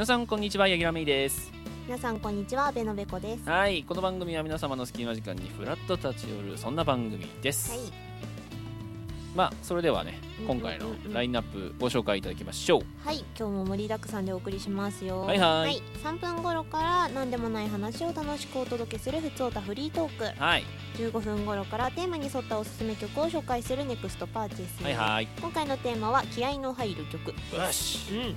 皆さんこんにちはヤギラメイです。皆さんこんにちはベノベコです。はいこの番組は皆様の隙間時間にフラッと立ち寄るそんな番組です、はいまあそれではねうん今回のうんうんラインナップご紹介いただきましょう。はい今日も盛りだくさんでお送りしますよ。はいはい。3分頃から何でもない話を楽しくお届けするふつおたフリートーク。はい。15分頃からテーマに沿ったおすすめ曲を紹介するネクストパーチェス。はいはい。今回のテーマは気合の入る曲。よし。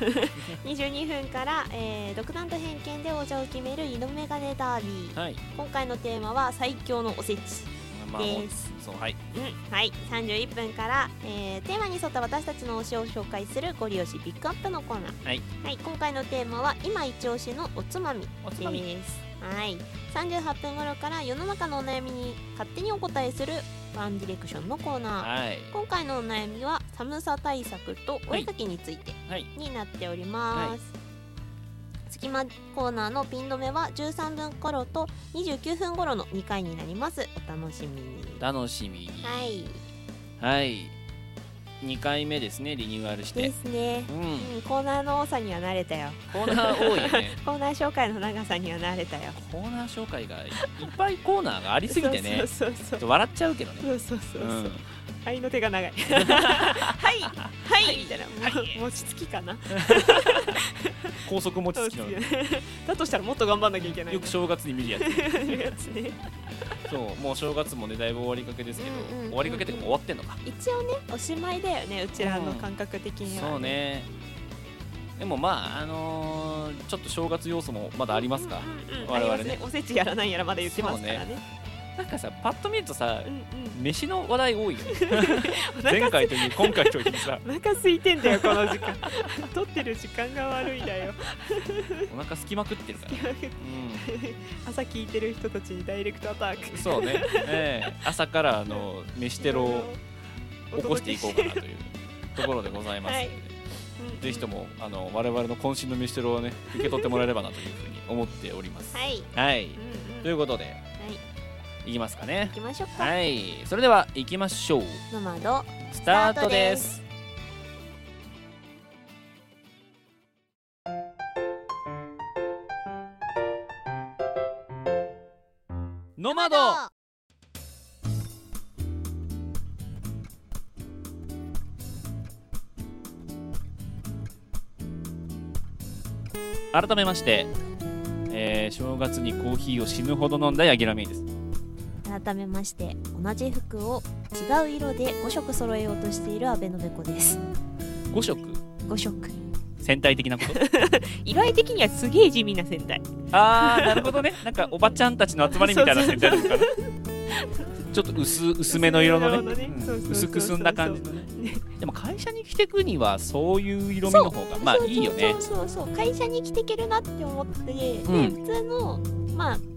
22分から、えー、独断と偏見で王者を決める色眼鏡ダービー。はい。今回のテーマは最強のおせちです。そうはい。うん、はい。31分から、えーテーマに沿った私たちの推しを紹介するゴリ押しピックアップのコーナー。はい、今回のテーマは今一押しのおつまみおつまみ。です。はい。38分頃から世の中のお悩みに勝手にお答えするワンディレクションのコーナー。はい。今回のお悩みは寒さ対策とお絵かきについてはい。になっております、隙間コーナーのピン止めは13分頃と29分頃の2回になります。お楽しみに。楽しみ。にはい。はい。2回目ですねリニューアルして。ですね。う、ん。うん、コーナーの多さには慣れたよ。コーナー多いよね。コーナー紹介の長さには慣れたよ。コーナー紹介がいっぱいコーナーがありすぎてね。そうそうちそう。ょっと笑っちゃうけどね。そうそうそうそう、うん愛の手が長い。はい。はい。みたい。な、もはい餅つきかな。高速餅つきのだとしたらもっと頑張んなきゃいけない。よく正月に見るやつ。やつねそうもう正月もねだいぶ終わりかけですけど、うんうんうん終わりかけって終わってんのか。一応ねおしまいだよねうちらの感覚的には、そうね。でもまああのーちょっと正月要素もまだありますか、うんうんうん我々ね。ありますおせちやらなんやらまだ言ってますからね。なんかさパッと見るとさうんうん飯の話題多いよ 前回という今回というさお腹空いてんだよこの時間。撮ってる時間が悪いだよ。お腹すきまくってるから、朝聞いてる人たちにダイレクトアタック。うん、そうね、ええ。朝からあの飯テロを起こしていこうかなというところでございますので、はい。ぜひともあの我々の渾身の飯テロをね受け取ってもらえればなというふうに思っております。はい、はい、うんうん、ということではいいきますかね行。きましょうか、はい、それでは行きましょう。ノマドスタートです。ノマド改めまして、えー正月にコーヒーを死ぬほど飲んだヤギラメイです。改めまして同じ服を違う色で5色揃えようとしている阿部のべこです。5色？5色。戦隊的なこと？色合い的にはすげえ地味な戦隊。あーなるほどね。なんかおばちゃんたちの集まりみたいな戦隊なのかな。ちょっと薄薄めの色のね。薄く澄んだ感じのね。ねでも会社に着てくにはそういう色味の方がまあいいよね。そうそうそう会社に着ていけるなって思って、でうん。普通のまあ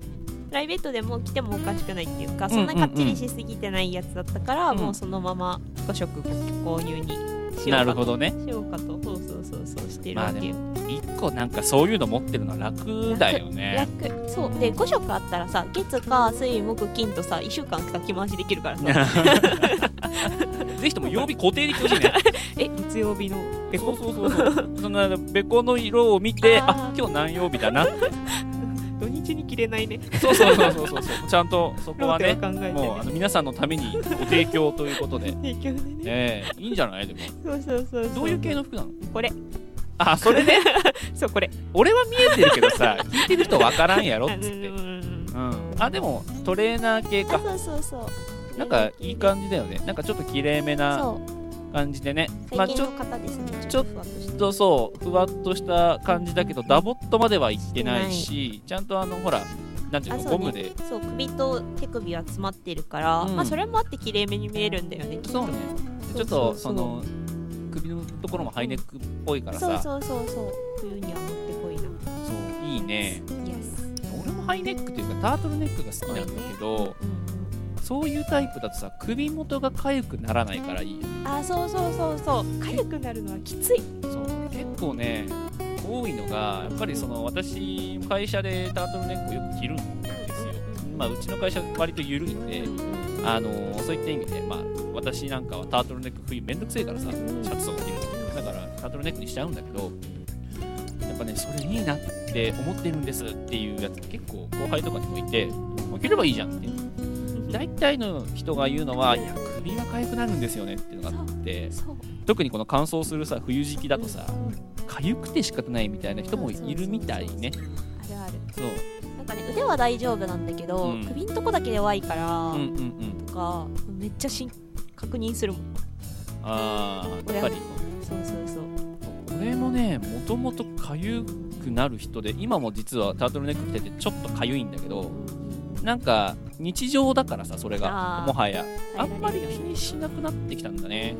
プライベートでも着てもおかしくないっていうかんそんなかっちりしすぎてないやつだったから、うんもうそのまま5色購入にしようかと。ね。しようかと。そうそうそうそうしてるわけよ、も一個なんかそういうの持ってるのは楽だよね。楽。そう。で5色あったらさ月火水木金とさ1週間先回しできるからさ。ぜひとも曜日固定できてほしいね。え月曜日の。べこそうそうそうそう。そのべこの色を見てあ今日何曜日だな土日に着れないね。そうそうそうそうそう。ちゃんとそこはね考えてね。もうあの皆さんのためにご提供ということで。提供でね。ええいいんじゃない？でも。そうそうそうどういう系の服なの？これ。あそれね？そうこれ。俺は見えてるけどさ 聞いてる人わからんやろっあつって。うん。あでもトレーナー系か。あそうそうそう。なんかいい感じだよね。なんかちょっときれいめなそう感じでね。まあちょっ最近の方ですね。ちょっふわっとそうふわっとした感じだけどダボっとまではいってないしちゃんとあのほらなんていうのゴムで。そう首と手首は詰まってるから、うん。まあそれもあって綺麗めに見えるんだよねそうね。ちょっとその首のところもハイネックっぽいからそうさそうそうそう。冬にはもってこいな。そういいね。俺もハイネックというかタートルネックが好きなんだけどそういうタイプだとさ首元が痒くならないからいいよね。あそうそうそうそう。痒くなるのはきつい。そう。結構ね多いのがやっぱりその私会社でタートルネックをよく着るんですよ、まあ、うちの会社割と緩いんで、あのそういった意味で、まあ、私なんかはタートルネック冬めんどくせえからさシャツとか着るの。だからタートルネックにしちゃうんだけどやっぱねそれいいなって思ってるんですっていうやつ結構後輩とかにもいて着ればいいじゃんって大体の人が言うのはいや首は痒くなるんですよねっていうのがあって特にこの乾燥するさ冬時期だとさ痒くて仕方ないみたいな人もいるみたいね。あるある。そう。なんかね腕は大丈夫なんだけど、うん。首んとこだけ弱いから、うんうんうん。とかめっちゃしん確認するもん。ああやっぱり。そうそうそう。俺もねもともと痒くなる人で今も実はタートルネック着ててちょっと痒いんだけどなんか日常だからさそれが。もはや。あんまり気にしなくなってきたんだね。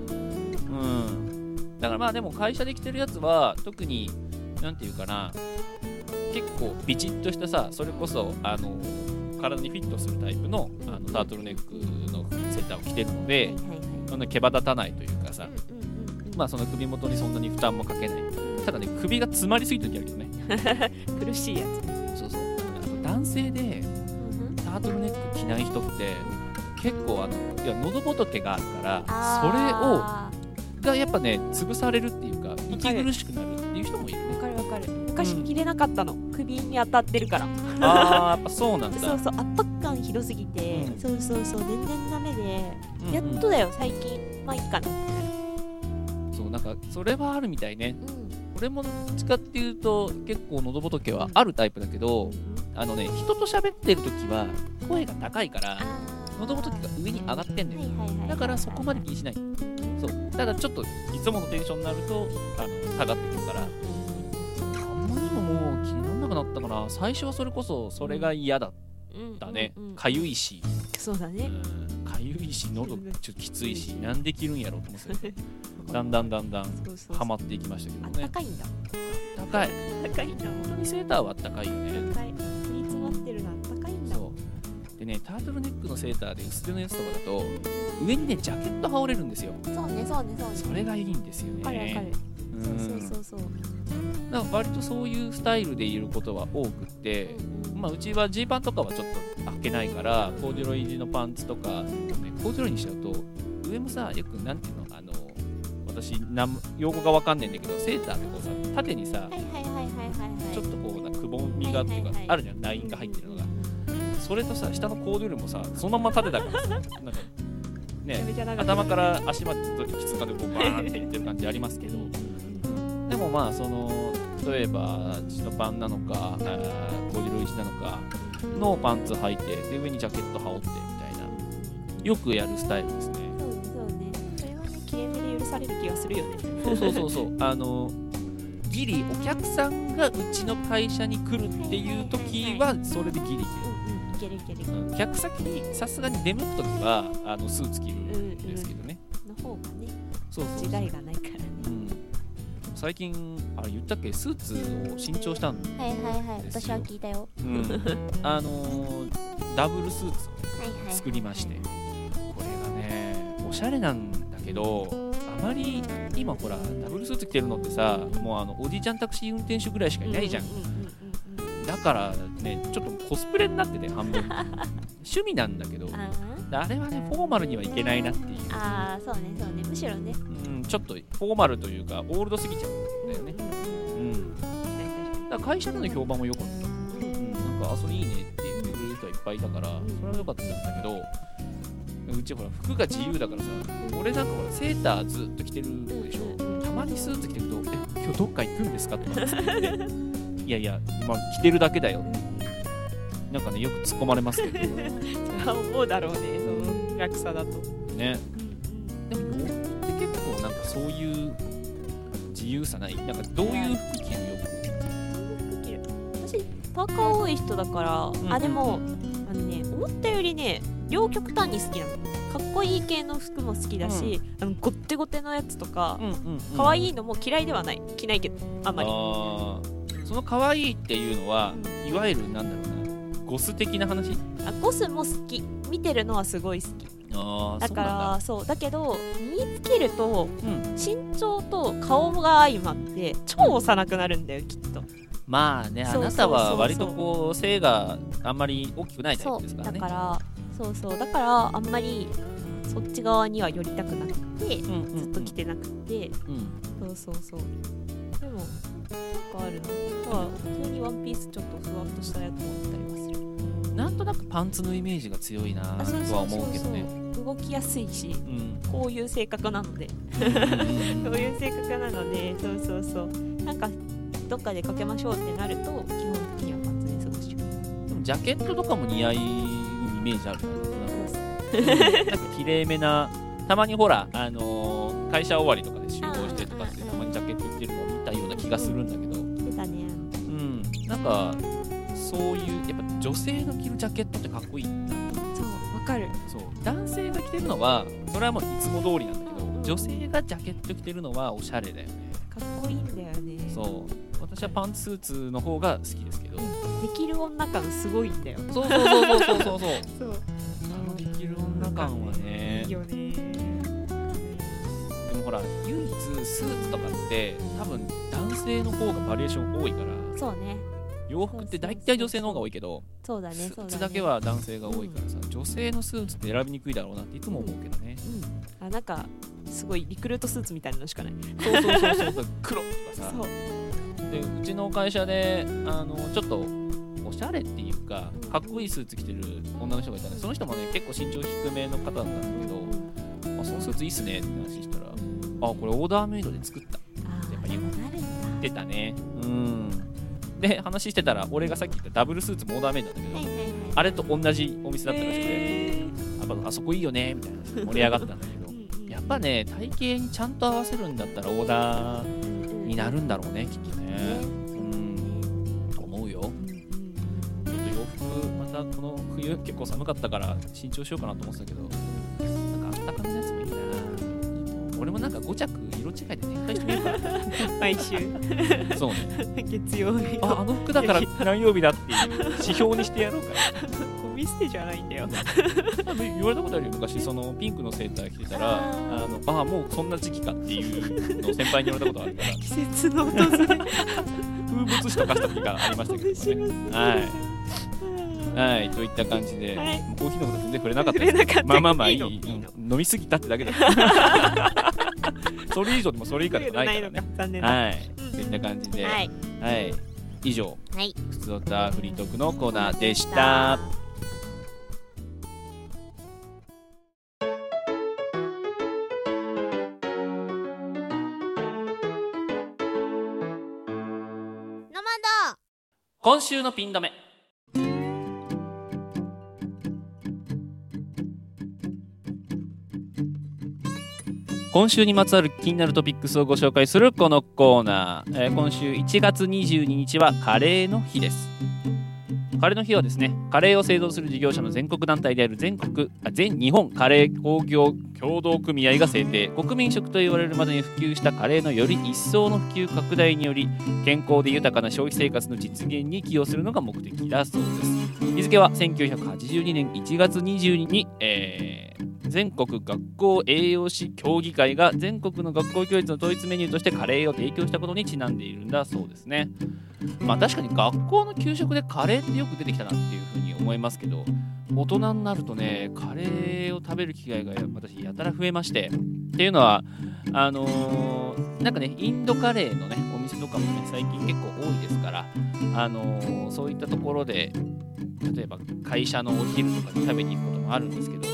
うん。だからまあでも会社で着てるやつは特になんていうかな。結構ビチッとしたさそれこそあの体にフィットするタイプのあのタートルネックのセーターを着てるのでそんな毛羽立たないというかさ。まあその首元にそんなに負担もかけない。ただね首が詰まりすぎる時あるけどね。苦しいやつそうそう。男性でタートルネック着ない人って結構あのいや喉仏があるからあそれをがやっぱね潰されるっていうか息苦しくなるっていう人もいるね。わかるわかる。昔着れなかったの、首に当たってるから。あーやっぱそうなんだ。そうそう圧迫感ひどすぎて、うん。そうそうそう全然ダメで、うんうん。やっとだよ最近。まあいいかな。そうなんかそれはあるみたいね。うん。俺もどっちかっていうと結構喉仏はあるタイプだけどあのね人と喋ってる時は声が高いから喉仏が上に上がってんだよ。だからそこまで気にしない。そう。ただちょっといつものテンションになるとあの下がってくるから。あんまりももう気にならなくなったかな。最初はそれこそそれが嫌だったね。かゆいし。そうだね。かゆいし喉ちょっときついしなんで着るんやろうと思って だんだんだんだんそうそうそう。ハマっていきましたけどね。たかいんだ。高い。高いんだ。本当にセーターは高いよね高い身に詰まってるのあったかいんだそう。でねタートルネックのセーターで薄手のやつとかだと上にねジャケット羽織れるんですよ。そうねそうねそうね。それがいいんですよね。わかるわかる。うん。そうそうそうそう。だから割とそういうスタイルでいることは多くって、まあ、うちはジーパンとかはちょっと履けないからコーデュロイ地のパンツとか、ね、コーデュロイにしちゃうと上もさよくなんていうのあの私なん用語がわかんないんだけどセーターってこうさ縦にさはいはいはいはいはい。はいちょっとこうなくぼみがっていうかあるじゃんラインが入ってるのが。それとさ下のコーデュロイもさそのまま縦だからさなんかね頭から足まできつかでこうバーンっていってる感じありますけど。でもまあその例えばチノパンなのかコーデュロイ地なのかのパンツ履いてで上にジャケット羽織ってみたいな。よくやるスタイルですね。ね。そうそうそうそう。あのギリお客さんがうちの会社に来るっていう時はそれでギリいうんうんいけるいけるいける。ける、うん、客先にさすがに出向く時はあのスーツ着るんですけどね、の方がねそうそう違いがないからね。うん、最近あれ言ったっけ？スーツを新調したんはいはいはい。ですよ私は聞いたよ。うん、あのーダブルスーツを作りまして。これがねおしゃれなんだけどあまり今ほらダブルスーツ着てるのってさもうあのおじいちゃんタクシー運転手ぐらいしかいないじゃん。だからねちょっとコスプレになってて半分。趣味なんだけどああれはねフォーマルにはいけないなっていう。ーあーそうねそうね。むしろね。うん、ちょっとフォーマルというかオールドすぎちゃうんだよね。うんだから会社での評判も良かった。うん、なんかあそれいいねって言ってくれる人はいっぱいいたからそれは良かったんだけどうちほら服が自由だからさ俺なんかほらセーターずっと着てるでしょ？たまにスーツ着てると「え今日どっか行くんですか?」とか いやいやまあ着てるだけだよ。なんかねよく突っ込まれますけど。思うだろうね。その楽さだと。ね。でも洋服って結構なんかそういう自由さない？なんかどういう服着るよ？私パーカー多い人だから、ん。あでもあのね思ったよりね両極端に好きなの。かっこいい系の服も好きだし、あのごってごてのやつとかうんうん、うん、可愛いのも嫌いではない。着ないけどあんまり。その可愛いっていうのは、いわゆるなんだろうなゴス的な話？あゴスも好き。見てるのはすごい好き。ああだからそうだ。けど身につけるとそうなん。身長と顔が相まって超幼くなるんだよきっと。まあねあなたは割とこう背があんまり大きくないタイプですからね。だからそうそう。だからあんまりそっち側には寄りたくなくてうんうんうん。ずっと着てなくて、うん。そうそうそう。でもなんかあるな。まあ普通にワンピースちょっとふわっとしたやつもあったりはする。なんとなくパンツのイメージが強いなとは思うけどね。動きやすいしうん。こういう性格なので。うん。こういう性格なのでそうそうそう。なんかどっかでかけましょうってなると基本的にはパンツで過ごしちゃう。でもジャケットとかも似合うイメージあるな。なんか綺麗めなたまにほら、あのー会社終わりとかで集合してとかってうんたまにジャケット着てるのを見たような気がするんだけど。うん。なんかそういうやっぱ女性の着るジャケットってかっこいいなそうわかる。そう。男性が着てるのはそれはもういつも通りなんだけど女性がジャケット着てるのはおしゃれだよね。かっこいいんだよね。そう私はパンツスーツの方が好きですけど、できる女感すごいんだよ。そうそうそうそうそうそう。そう。あのできる女感はね。いいよね。でもほら唯一スーツとかって多分男性の方がバリエーション多いから。そうね。洋服って大体女性の方が多いけどそうだね。スーツだけは男性が多いからさ、うん、女性のスーツって選びにくいだろうなっていつも思うけどね、うん、あなんかすごいリクルートスーツみたいなのしかない。そうそうそうそう。黒とかさ。そう。でうちの会社であのちょっとおしゃれっていうかうんかっこいいスーツ着てる女の人がいたねその人もね結構身長低めの方だったんだけど、あそのスーツいいっすねって話したらあこれオーダーメイドで作ったあーやっぱでもなるんだ。出たね。うん。で話してたら俺がさっき言ったダブルスーツもオーダーメイドなんだけど、あれと同じお店だったらしくて、へやっぱあそこいいよねみたいな盛り上がったんだけどやっぱね体型にちゃんと合わせるんだったらオーダーになるんだろうねきっとね。うん。思うよ。ちょっと洋服またこの冬結構寒かったから新調しようかなと思ってたけどなんかあったかめのやつもいいな。俺もなんか5着色違いで展開してみようかな毎週。そうね。月曜日ああの服だから何曜日だっていう指標にしてやろうかゴミ捨てじゃないんだよ。な言われたことあるよ。昔そのピンクのセーター着てたらあー。あのあもうそんな時期かっていうのを先輩に言われたことあるから。季節の訪れ。風物詩とかした時がありましたけどもね。はい。はい。といった感じで、はい。コーヒーのこと全然触れなかった。触れなかった。まあまあまあいいいい飲みすぎたってだけだ それ以上でもそれ以下でもないからね。はい。うん。といった感じで、はい。はい、以上。はい。ふつおたフリートークのコーナーでした。今週のピン止め。今週にまつわる気になるトピックスをご紹介するこのコーナー、えー今週1月22日はカレーの日です。カレーの日はですねカレーを製造する事業者の全国団体である全国あ全日本カレー工業協同組合が制定。国民食と言われるまでに普及したカレーのより一層の普及拡大により健康で豊かな消費生活の実現に寄与するのが目的だそうです。日付は1982年1月22日に、えー全国学校栄養士協議会が全国の学校教育の統一メニューとしてカレーを提供したことにちなんでいるんだそうですね。まあ確かに学校の給食でカレーってよく出てきたなっていうふうに思いますけど大人になるとねカレーを食べる機会が私やたら増えましてっていうのはあのーなんかねインドカレーのねお店とかもね最近結構多いですからあのーそういったところで例えば会社のお昼とかに食べに行くこともあるんですけど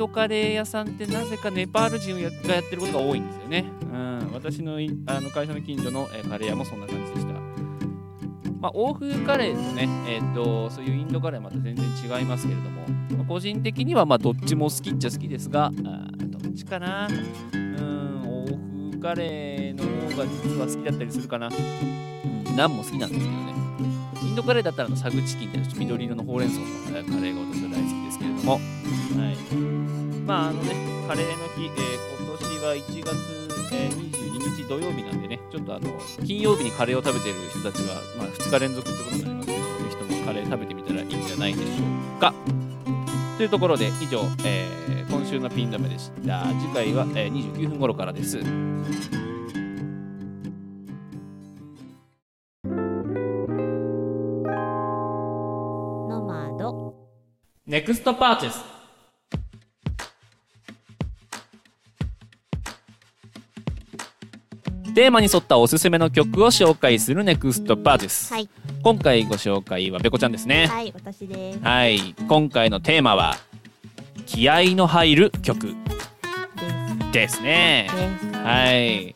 ドカレー屋さんってなぜかネパール人がやってることが多いんですよね。うん、私のあの会社の近所の、えカレー屋もそんな感じでした。まあ、欧風カレーとね、えー、とそういうインドカレーはまた全然違いますけれども、まあ個人的にはまどっちも好きっちゃ好きですが、あどっちかな、うん、欧風カレーの方が実は好きだったりするかな。うん、ナンも好きなんですけどね。インドカレーだったらあのサグチキンっていう緑色のほうれん草のえーカレーが私は大好きですけれども、はい。まああのね、カレーの日、えー今年は1月、えー22日土曜日なんでね、ちょっとあの金曜日にカレーを食べてる人たちは、まあ、2日連続ってことになりますので、ぜひともカレー食べてみたらいいんじゃないでしょうか。というところで以上、えー今週のピン止めでした。次回は、えー29分頃からです。ネクストパーチェステーマに沿ったおすすめの曲を紹介するネクストパーチェス、はい、今回ご紹介はべこちゃんですね。はい私です。はい。今回のテーマは気合の入る曲。です。ね。はい。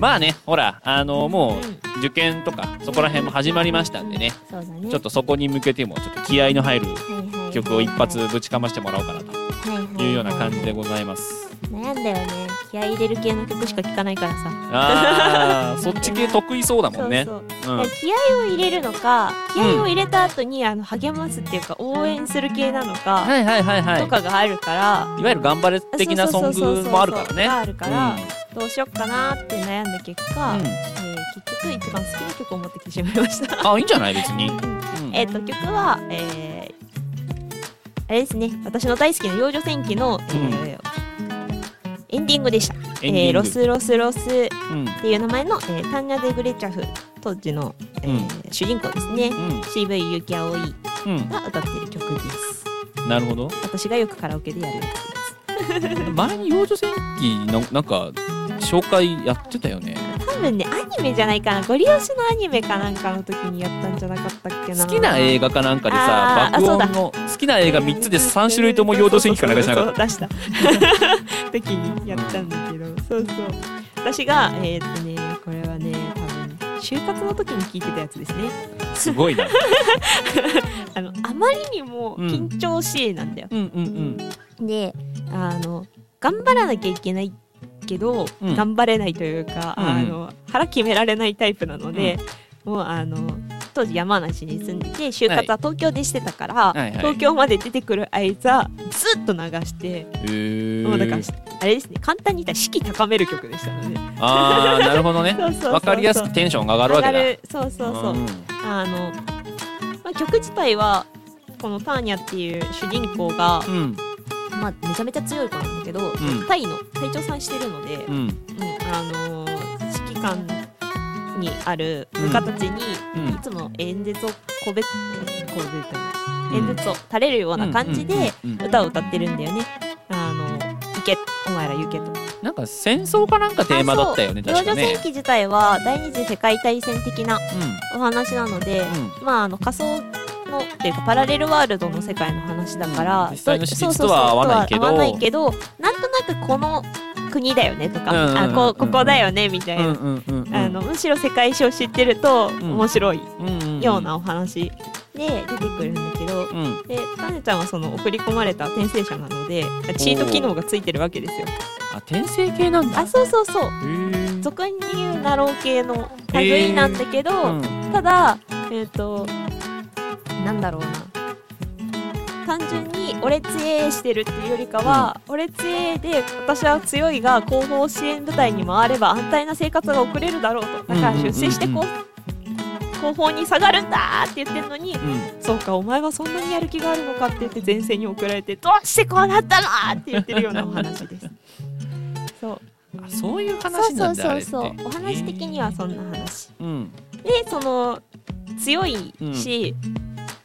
まあねほらあのもう受験とかそこら辺も始まりましたんでね、ね、ちょっとそこに向けてもちょっと気合の入る曲を一発ぶちかましてもらおうかなと。はいい。うような感じでございます。悩んだよね。気合い入れる系の曲しか聴かないからさ。あー そっち系得意そうだもんね。気合を入れるのか気合を入れた後にあの励ますっていうか応援する系なのかはいはいはいはい。とかがあるから。いわゆる頑張れ的なソングもあるからね。があるからどうしよっかなって悩んだ結果、うん。えー結局一番好きな曲を持ってきてしまいました。あいいんじゃない？別に、うん。えっと曲は、えーあれですね。私の大好きな幼女戦記の、えーエンディングでした。エンディング。えーロスロスロスっうん。ていう名前の、えータンニャ・デ・グレチャフ当時の、えー主人公ですね。きあおいうんうん。が歌っている曲です。なるほど。私がよくカラオケでやるやつです。前に幼女戦記のなんか紹介やってたよね。多分ねアニメじゃないかな。ゴリ押しのアニメかなんかの時にやったんじゃなかったっけな。好きな映画かなんかでさ爆音の好きな映画3つで3種類とも幼女戦記かなんかしなかったた出した。時にやったんだけど。そうそう。私がえーっとねこれはね多分就活の時に聞いてたやつですね。すごいな。あのあまりにもうん緊張しいなんだよ、うんうんであの頑張らなきゃいけないけど、うん。頑張れないというか、うん。うんあの腹決められないタイプなので、もうあの当時山梨に住んでて就活は東京でしてたから、はいはい。東京まで出てくる間ずっと流して、もうだからあれですね簡単に言ったら士気高める曲でしたので。あーなるほどね。わかりやすくテンションが上がるわけだ。そうそうそう、ん。あの、まあ、曲自体はこのターニャっていう主人公が、うんまあ、めちゃめちゃ強い子なんだけど、ん。タイの隊長さんしてるので、うん。うんあのー指揮官にある部下たちに、うん。いつも演説を個別個別じゃない演説を垂れるような感じでうん。うん。うん。うん。歌を歌ってるんだよね。あの行けお前ら行けと。なんか戦争かなんかテーマだったよねあそう。幼女確かね。戦記自体は第二次世界大戦的なお話なので、うん。まああの仮想のっていうかパラレルワールドの世界の話だから、うん実際の史実そうそうそうとは合わないけど。ないけどなんとなくこの国だよねとか、うんうんうんあこここだよねみたいな、むしろ世界史を知ってるとん。面白いようなお話で出てくるんだけど、うん。でタネちゃんはその送り込まれた転生者なのでチート機能がついてるわけですよ。あ転生系なんだ。あそうそうそう。俗に言うナロー系の類なんだけど、うん。ただえっ、となんだろうな。単純に俺強えしてるっていうよりかは、俺強えで私は強いが後方支援部隊に回れば安泰な生活が送れるだろうと。だから出世してこう後方に下がるんだって言ってるのにうん。そうかお前はそんなにやる気があるのかって言って前線に送られてどうしてこうなったのって言ってるようなお話です。そう。あそういうそう話そうなんだあれって。そうそうお話的にはそんな話。うん。でその強いし、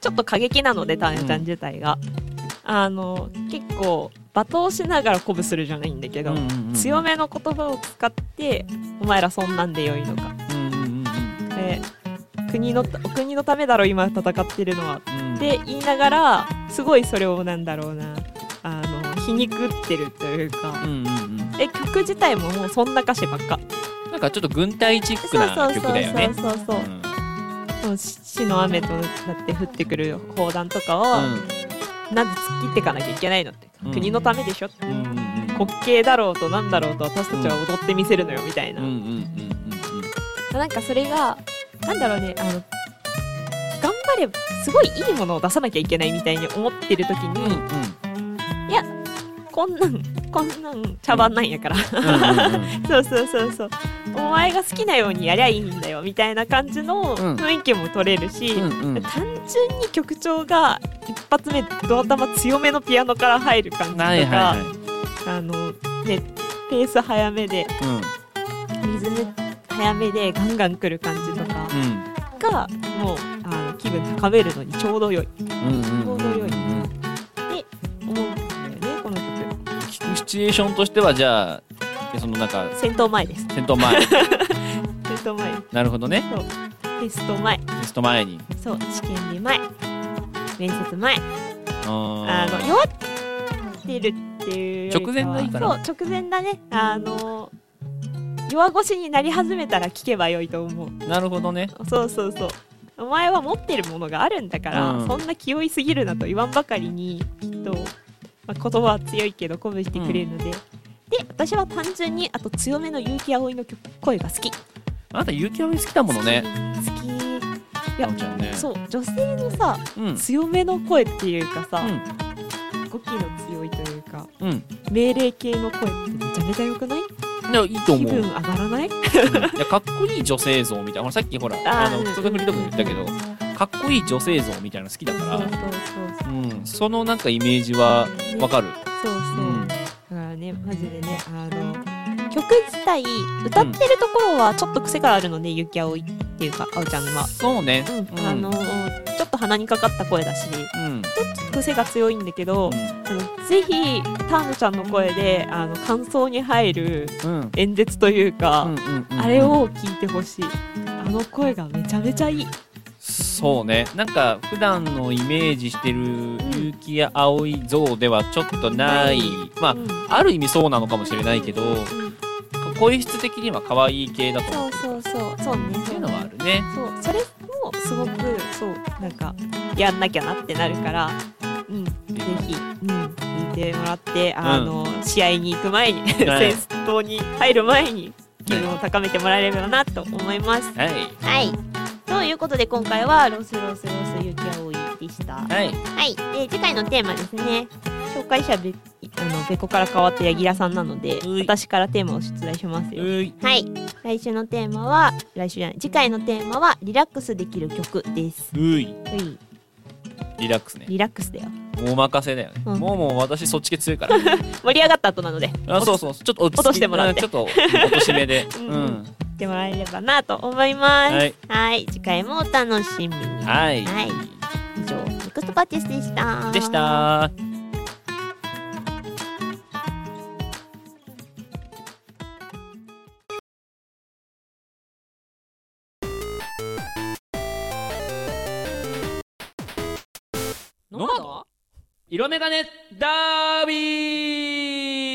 ちょっと過激なのでタネちゃん自体が、あの結構罵倒しながら鼓舞するじゃないんだけど、うんうんうん強めの言葉を使ってお前らそんなんでよいのか、うんうんうんで国のお国のためだろ今戦ってるのは。うん。って言いながらすごいそれをなんだろうな。あの皮肉ってるというか。う、んうんうん。で曲自体ももうそんな歌詞ばっか。なんかちょっと軍隊チックそうなそうそう曲だよねそうそうそう。うん死の雨となって降ってくる砲弾とかを、なぜ突っ切っていかなきゃいけないのって、うん国のためでしょうんうんうん滑稽だろうとなんだろうと私たちは踊ってみせるのよみたいな、うんうんうんなんかそれがなんだろうねあの頑張ればすごいいいものを出さなきゃいけないみたいに思ってる時うんうん。に、こんなんこんなん茶番なんやから、うんうん そうそうそうそう。お前が好きなようにやりゃいいんだよみたいな感じのうん。雰囲気も取れるし、うんうん。単純に曲調が一発目ド頭強めのピアノから入る感じとか、はいはいはい。あのねペース早めでリズム早めでガンガン来る感じとかうん。がもうあの気分高めるのにちょうど良い。うんうんチュエーションとしてはじゃあそのなんか戦闘前です。戦闘前。ト前。なるほどね。テスト前。テスト前に。そう。試験日前。面接前。ああの弱ってるっていう直前がいいかな。そう直前だね。あの弱腰になり始めたら聞けばよいと思う。ーなるほどね。そうそうそう。お前は持ってるものがあるんだから、うん。そんな気負いすぎるなと言わんばかりにきっと、まあ、言葉は強いけど鼓舞してくれるので、で私は単純にあと強めの結城葵の曲声が好き。あなた結城葵好きだものね。好き。いやね。そう女性のさうん。強めの声っていうかさ、うん。語気の強いというかうん。命令系の声ってめちゃめちゃ良くない？いやいいと思う。気分上がらない？うん。いやかっこいい女性像みたいな。ほらさっきほらあのうん。クソダフリとかも言ったけどかっこいい女性像みたいなの好きだから。そうそうそうそのなんかイメージはわかる。そうそう、うんだからねマジでねあの曲自体歌ってるところはちょっと癖があるので、ゆきあおいっていうかあおちゃんは、そうね。あのちょっと鼻にかかった声だし。ちょうんっと癖が強いんだけど、あのぜひターヌちゃんの声であの感想に入る演説というか、あれを聞いてほしい。あの声がめちゃめちゃいいそうね。なんか普段のイメージしてる結城葵像ではちょっとない。まあうん。ある意味そうなのかもしれないけどうん声質的には可愛い系だと。思うそうそうそう。そうね。っていうのはあるね。そう。それもすごくそうなんかやんなきゃなってなるから。うん。ぜひ、うん、聞いてもらってあの、試合に行く前に戦はい。闘に入る前に気分を高めてもらえればなと思います。はい。はいということで今回はロスロスロスゆきあおいでした。はい。はい、で次回のテーマですね。紹介者べあの別個から変わって柳楽さんなので私からテーマを出題しますよ。はい。来週のテーマは来週じゃない次回のテーマはリラックスできる曲です。うい。うい。リラックスね。リラックスだよ。お任せだよね、うん。もうもう私そっち系強いから。盛り上がった後なので。あそうそうちょっと落としてもらって。うんちょっと落とし目で。う うん。ん、言ってもらえればなと思います。はい。はい。次回もお楽しみに。はい、はい。以上ネクストパーティスでした。でした。色眼鏡ダービー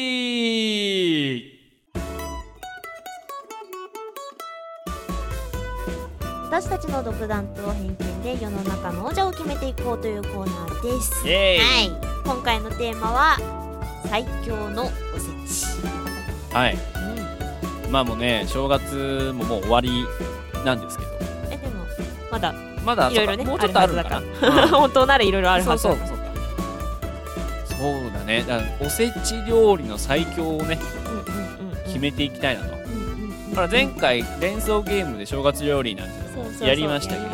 私たちの独断と偏見で世の中の王者を決めていこうというコーナーです。はい。今回のテーマは最強のおせち、はい。まあもうね正月ももう終わりなんですけど。えでもまだまだいろいろねそうかもうちょっとあるのかうん。本当ならいろいろあるそはずうそうそう。かそうだね。だからおせち料理の最強をねうんうんうんうん。決めていきたいなと、うんうんうんほら前回連想ゲームで正月料理なんてそうそうそうやりましたけど。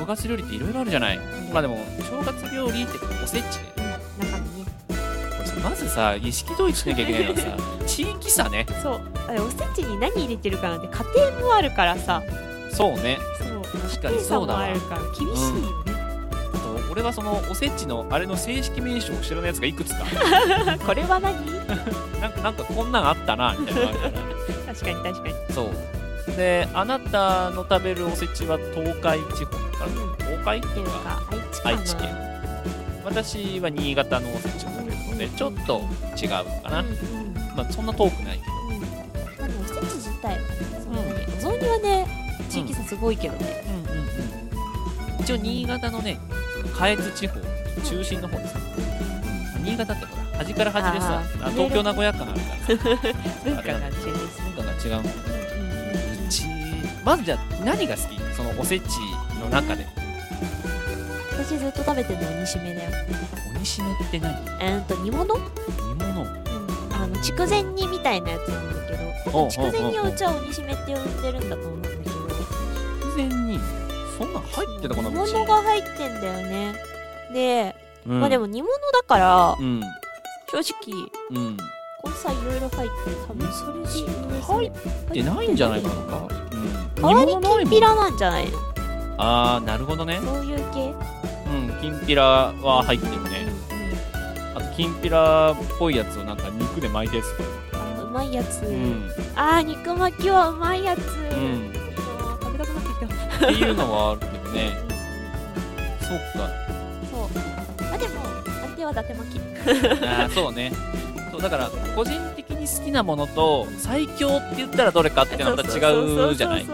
正月料理っていろいろあるじゃない。まあでも正月料理っておせちで。うん。中身ね。まずさ意識統一しなきゃいけないのはさ 地域差ね。そう。あれおせちに何入れてるかなんて家庭もあるからさ。そうね。そう。確かにそうだわ。あるから厳しいよね、あと俺はそのおせちのあれの正式名称を知らないやつがいくつか。これは何？なんかなんかこんなんあったなみたいなのがあるから確かに確かに。そうであなたの食べるおせちは東海地方かな？東海っていうかか愛知県。私は新潟のおせちを食べるのでちょっと違うかな、うんうん。まあそんな遠くないけど。うんまあでもおせち自体はねそんなにお雑煮はね地域差すごいけどね、うんうんうん。一応新潟のね下越地方中心の方ですね。新潟ってほら端から端でさ東京名古屋間あるからさ。文化が違うですね。文化が違うのうんうんうんうちまずじゃあ何が好き？そのおせちの中で。私ずっと食べてるのは煮しめだよ。鬼しめって何？えーっと煮物、うん、煮物あの筑前煮みたいなやつなんだけど筑前煮をうちは鬼しめって呼んでるんだと思うんだけど。突然にそんなん入ってたかな煮物が入ってんだよね。で、うん。まあでも煮物だからうん。正直うん。根菜いろいろ入って多分それで入ってないんじゃないかなわりきんぴらなんじゃないの？ああなるほどね。そういう系？うんきんぴらは入ってるね。あときんぴらっぽいやつをなんか肉で巻いたやつあうままいやつ、うん。あー肉巻きはうまいやつ、うん。食べたくなってきた。っていうのはあるけどね。そっか。そう。あでも相手は伊達巻き。あーそうね。そうだから個人的に好きなものと最強って言ったらどれかっていうのはまた違うじゃない？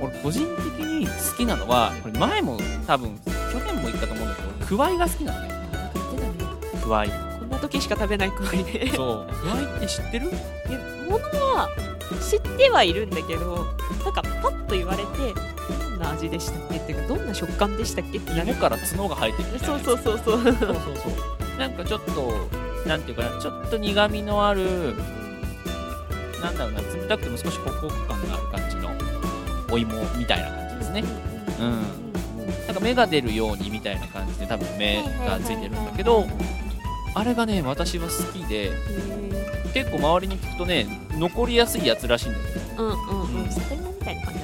俺個人的に好きなのはこれ前も多分去年も言ったと思うんだけどクワイが好きなのね。そうなんか言ってたね。クワイこんな時しか食べないくらいでそう。クワイって知ってる？ものは知ってはいるんだけどなんかパッと言われてどんな味でしたっけ？っていうかどんな食感でしたっけ？って芋から角が生えてるそうそうそうそう。そうそうそう。なんかちょっとなんていうかなちょっと苦みのあるなんだろうな冷たくても少しホクホク感がある感じのお芋みたいな感じですね。うん。なんか芽が出るようにみたいな感じで多分芽がついてるんだけどあれがね私は好きでへ結構周りに聞くとね残りやすいやつらしいんだけーうんうんうん。里芋みたいな感じ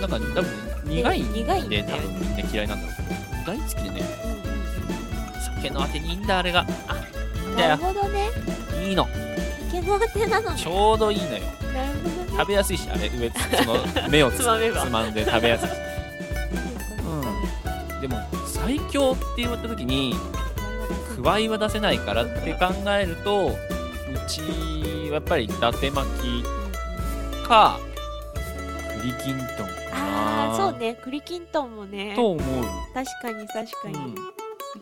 なんか多分苦いんで多分みんな嫌いなんだろう。けど大好きでね。酒のあてにいいんだあれがなるほどね。いいの。毛の当てなのね。ちょうどいいのよ。なるほどね。食べやすいしあれ上その 目をつつまんで食べやすい。し うん。でも最強って言われた時にくわいは出せないからって考えるとうちはやっぱり伊達巻きか栗きんとんかな。ああそうね。栗きんとんもね。と思う、確かに確かに、うん、栗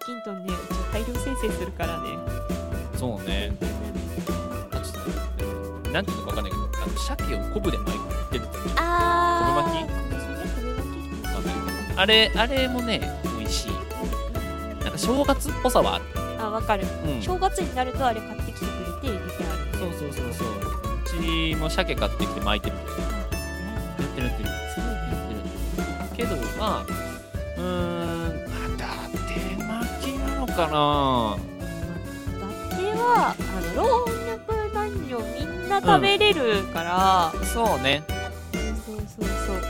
きんとんねうち大量生成するからねそうね。あちょっとなんていうのかわかんないけどあの鮭を昆布で巻いてるあー昆布巻昆布ね昆布巻きあれあれもね美味しいな。んか正月っぽさはある、あわかるうん、正月にな。るとあれ買ってきてくれて入れてあるそうそうそううちも鮭買ってきて巻いてるやってるやってるすごいねやってるけどまあうーんまだ手巻きな。のかな。はあの老若男女みんな食べれるから、そうね。そうそうそう。あ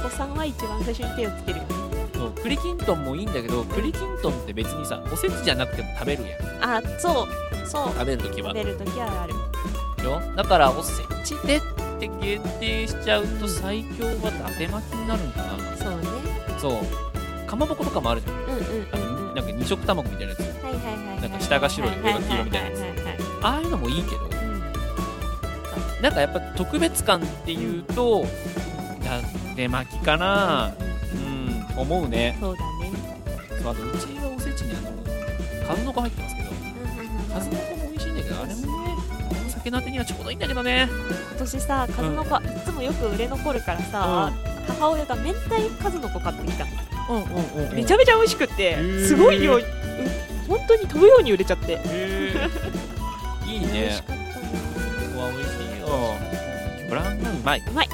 のお子さんは一番最初に手をつける。よねそう栗きんとんもいいんだけど栗きんとんって別にさおせちじゃなくても食べるやん。あそう。そう。食べるときは。食べるときはある。よ。だからおせちでって限定しちゃうと最強は伊達巻きになるんかな。そうね。そう。かまぼことかもあるじゃん。うんうんうんうん。なんか二色卵みたいなやつ。はいはいはいはいなんか下が白で上が黄色みたいなやつ。ああいうのもいいけど。うん。なんかやっぱ特別感っていうと伊達巻きかな。うん思うね。そうだね。そうあとうちはおせちにあの数の子入ってますけど数の子も美味しいんだけどあれもねお酒のあてにはちょうどいいんだけどね今年さ数の子、いつもよく売れ残るからさ、母親が明太数の子買ってきたの。うんうんうんめちゃめちゃ美味しくってー。すごい量う本当に飛ぶように売れちゃって。いいね。しかった。ねここは美味しいよ。ブラウンがうまい。うまい。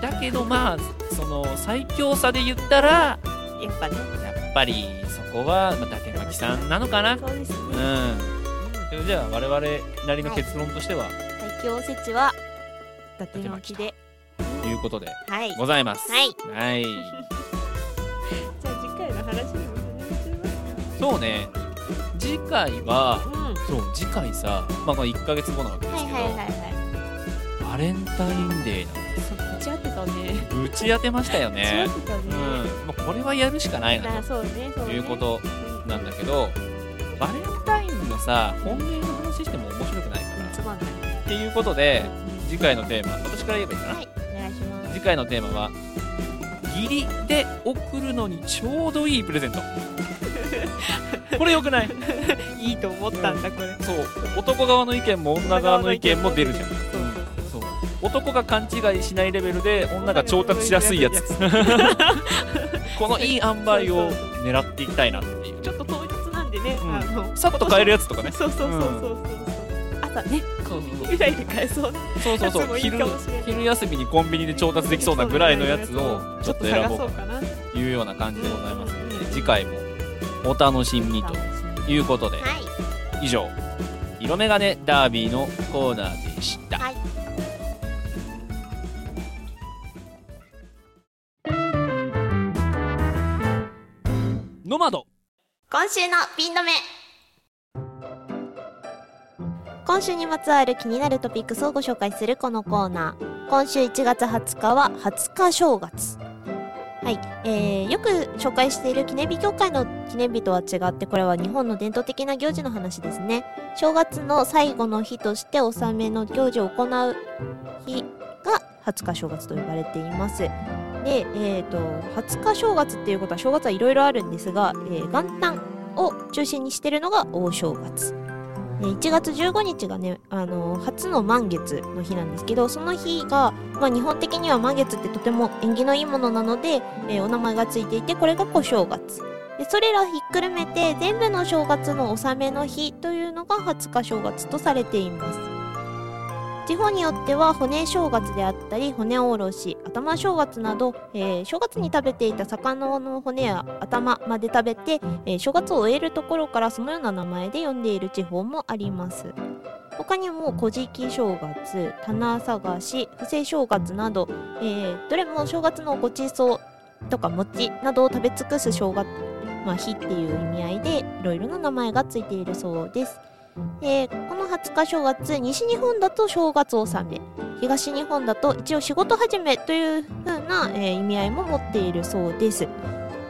だけどまあその最強さで言ったらやっぱねやっぱりそこは、まあ、伊達巻さんなのかな。そうですね、うん。じゃあ我々なりの結論としては、最強おせちは伊達巻きで。ということではい。ございます。はい。はい。じゃあ次回の話にもそうね次回はかうん。そう次回さ、まあ、まあ1ヶ月後なわけですけど、はいはいはいはい。バレンタインデーなん打ち合ってたね。す打ち当てましたよ打ちね合ってたね。うん、もうこれはやるしかないなあそうねそうね。ということなんだけどバレンタインのさ本命の話しても面白くないから。っていうことで次回のテーマ私から言えばいいかな、はいお願いします。次回のテーマは義理で送るのにちょうどいいプレゼント これよくない？いいと思ったんだこれ。そう。男側の意見も女側の意見も出るじゃん。そうそうそう。男が勘違いしないレベルで女が調達しやすいやつ。このいい塩梅を狙っていきたいなっていう。ちょっと統一なんでね、うん。あのさっと買えるやつとかね。そうそうそうそうそうそう朝ねコンビニぐらいで買えそうなそうそうそう。昼休みにコンビニで調達できそうなぐらいのやつをちょっと選ぼうというような感じでございますのうん。で次回もお楽しみにということではい。以上色眼鏡ダービーのコーナーでした、はい。ノマド。今週のピン止め。今週にまつわる気になるトピックスをご紹介するこのコーナー。今週1月20日は20日正月はい、えー、よく紹介している記念日協会の記念日とは違ってこれは日本の伝統的な行事の話ですね。正月の最後の日として納めの行事を行う日が20日正月と呼ばれています。で、えーと、20日正月っていうことは正月はいろいろあるんですが、えー、元旦を中心にしてるのが大正月。1月15日がね、あの、初の満月の日なんですけどその日が、まあ、日本的には満月ってとても縁起のいいものなので、えー、お名前がついていてこれが小正月。でそれらひっくるめて全部の正月の納めの日というのが20日正月とされています。地方によっては骨正月であったり骨おろし頭正月など、えー、正月に食べていた魚の骨や頭まで食べて、えー、正月を終えるところからそのような名前で呼んでいる地方もあります。他にも古事記正月棚探し不正正月など、えー、どれも正月のごちそうとか餅などを食べ尽くす正月、まあ、日っていう意味合いでいろいろな名前がついているそうです。えー、この20日正月西日本だと正月納め東日本だと一応仕事始めという風な、えー、意味合いも持っているそうです。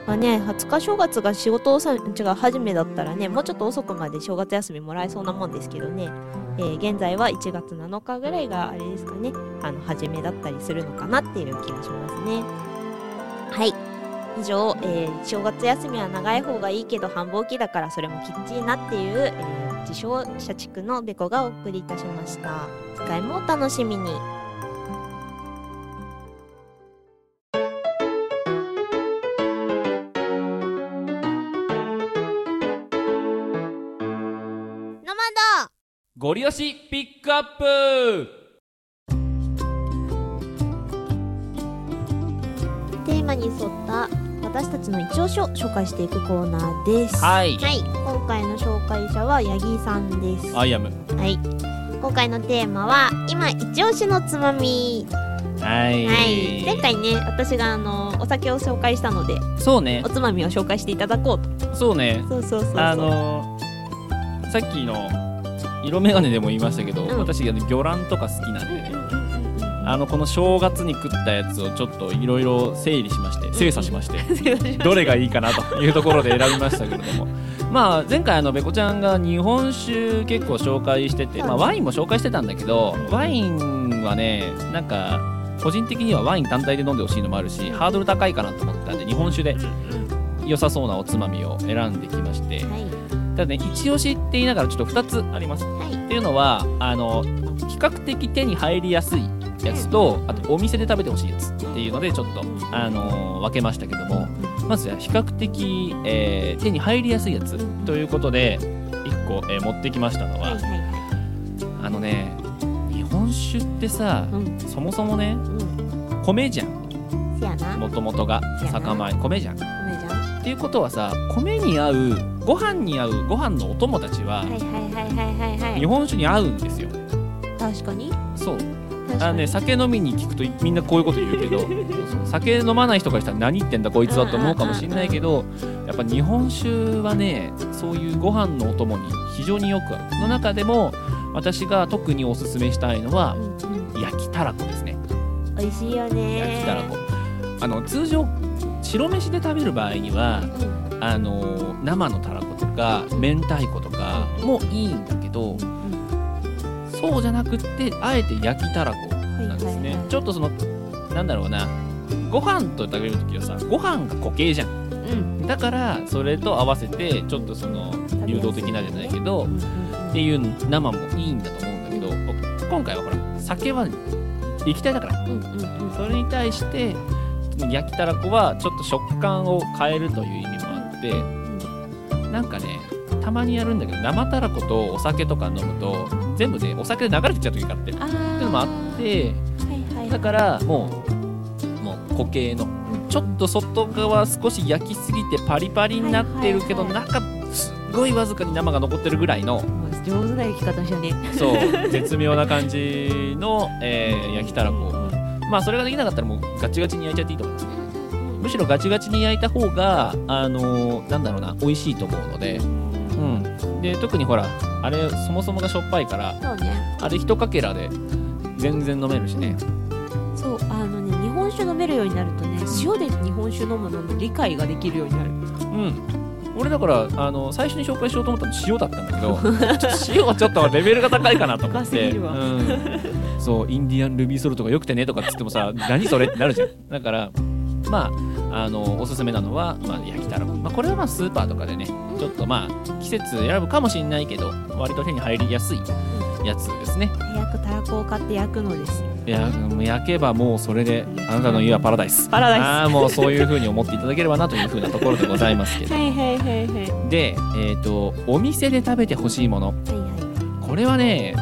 まあね、20日正月が仕事をさ違う始めだったらねもうちょっと遅くまで正月休みもらえそうなもんですけどね、えー、現在は1月7日ぐらいがあれですかねあの初めだったりするのかなっていう気がしますね。はい。以上、えー、正月休みは長い方がいいけど繁忙期だからそれもきっちりなっていう、えー自称社畜のべこがお送りいたしました。次回もお楽しみに。ゴリ押しピックアップ。テーマに沿った私たちの一押しを紹介していくコーナーです。はい、はい、今回の紹介者は八木さんです。アイアムはい。今回のテーマは今一押しのつまみ。はい、はい、前回ね私があのお酒を紹介したのでそうね。おつまみを紹介していただこうと。そうね。そうそうそうあのさっきの色眼鏡でも言いましたけど、うん、私魚卵とか好きなんでね、あのこの正月に食ったやつをちょっといろいろ整理しまして精査しまして どれがいいかなというところで選びましたけれども。まあ前回あのべこちゃんが日本酒結構紹介してて、まあ、ワインも紹介してたんだけどワインはねなんか個人的にはワイン単体で飲んでほしいのもあるしハードル高いかなと思ったんで日本酒で良さそうなおつまみを選んできまして、ただね一押しって言いながらちょっと2つあります、はい、っていうのはあの比較的手に入りやすいやつとあとお店で食べてほしいやつっていうのでちょっと、あのー、分けましたけども。まずは比較的、えー、手に入りやすいやつということで1個、えー、持ってきましたのは,、あのね日本酒ってさ、うん、そもそもね、うん、米じゃん。もともとが酒米。米じゃん。っていうことはさ米に合うご飯に合うご飯のお友達は日本酒に合うんですよ確かに。そう。あね酒飲みに聞くとみんなこういうこと言うけど 酒飲まない人からしたら何言ってんだこいつはと思うかもしれないけどやっぱ日本酒はねそういうご飯のお供に非常によくある。の中でも私が特におすすめしたいのは、焼きたらこですね。美味しいよね。焼きたらこ。あの通常白飯で食べる場合には、うん、あの生のたらことか明太子とかもいいんだけど、そうじゃなくってあえて焼きたらこなんですね、はい。はいはい、ちょっとそのなんだろうな。ご飯と食べるときはさご飯が固形じゃん、うん、だからそれと合わせてちょっとその流動的なじゃないけど、っていう生もいいんだと思うんだけど今回はほら酒は液体だから、うんうんうん、それに対して焼きたらこはちょっと食感を変えるという意味もあって、なんかねたまにやるんだけど生たらことお酒とか飲むと全部でお酒で流れてっちゃう時があってっていうのもあって、はいはい、だからもうもう固形のちょっと外側少し焼きすぎてパリパリになってるけど、中すごいわずかに生が残ってるぐらいの上手な焼き方したねそう 絶妙な感じの、えー、焼きたらこまあそれができなかったらもうガチガチに焼いちゃっていいと思いますむしろガチガチに焼いた方があのー、なんだろうな美味しいと思うので。うん、で特にほらあれそもそもがしょっぱいからそうね。あれ一かけらで全然飲めるしね。そうあのね日本酒飲めるようになるとね塩で日本酒飲むのの理解ができるようになる。うん。俺だからあの最初に紹介しようと思ったの塩だったんだけどちょっと塩はちょっとレベルが高いかなと思っ高すぎて、るわ。うん、そうインディアンルビーソルトがよくてねとかっつってもさ何それってなるじゃん。だからまああのおすすめなのは、まあ、焼きたらこ、まあ、これはまあスーパーとかでねちょっとまあ季節選ぶかもしれないけど割と手に入りやすいやつですね。早くたらこを買って焼くのですよ。いやもう焼けばもうそれであなたの家はパラダイス。パラダイス。ああもうそういう風に思っていただければなという風なところでございますけど。はいはいはいはい。でえっ、とお店で食べてほしいもの。はいはい。これはね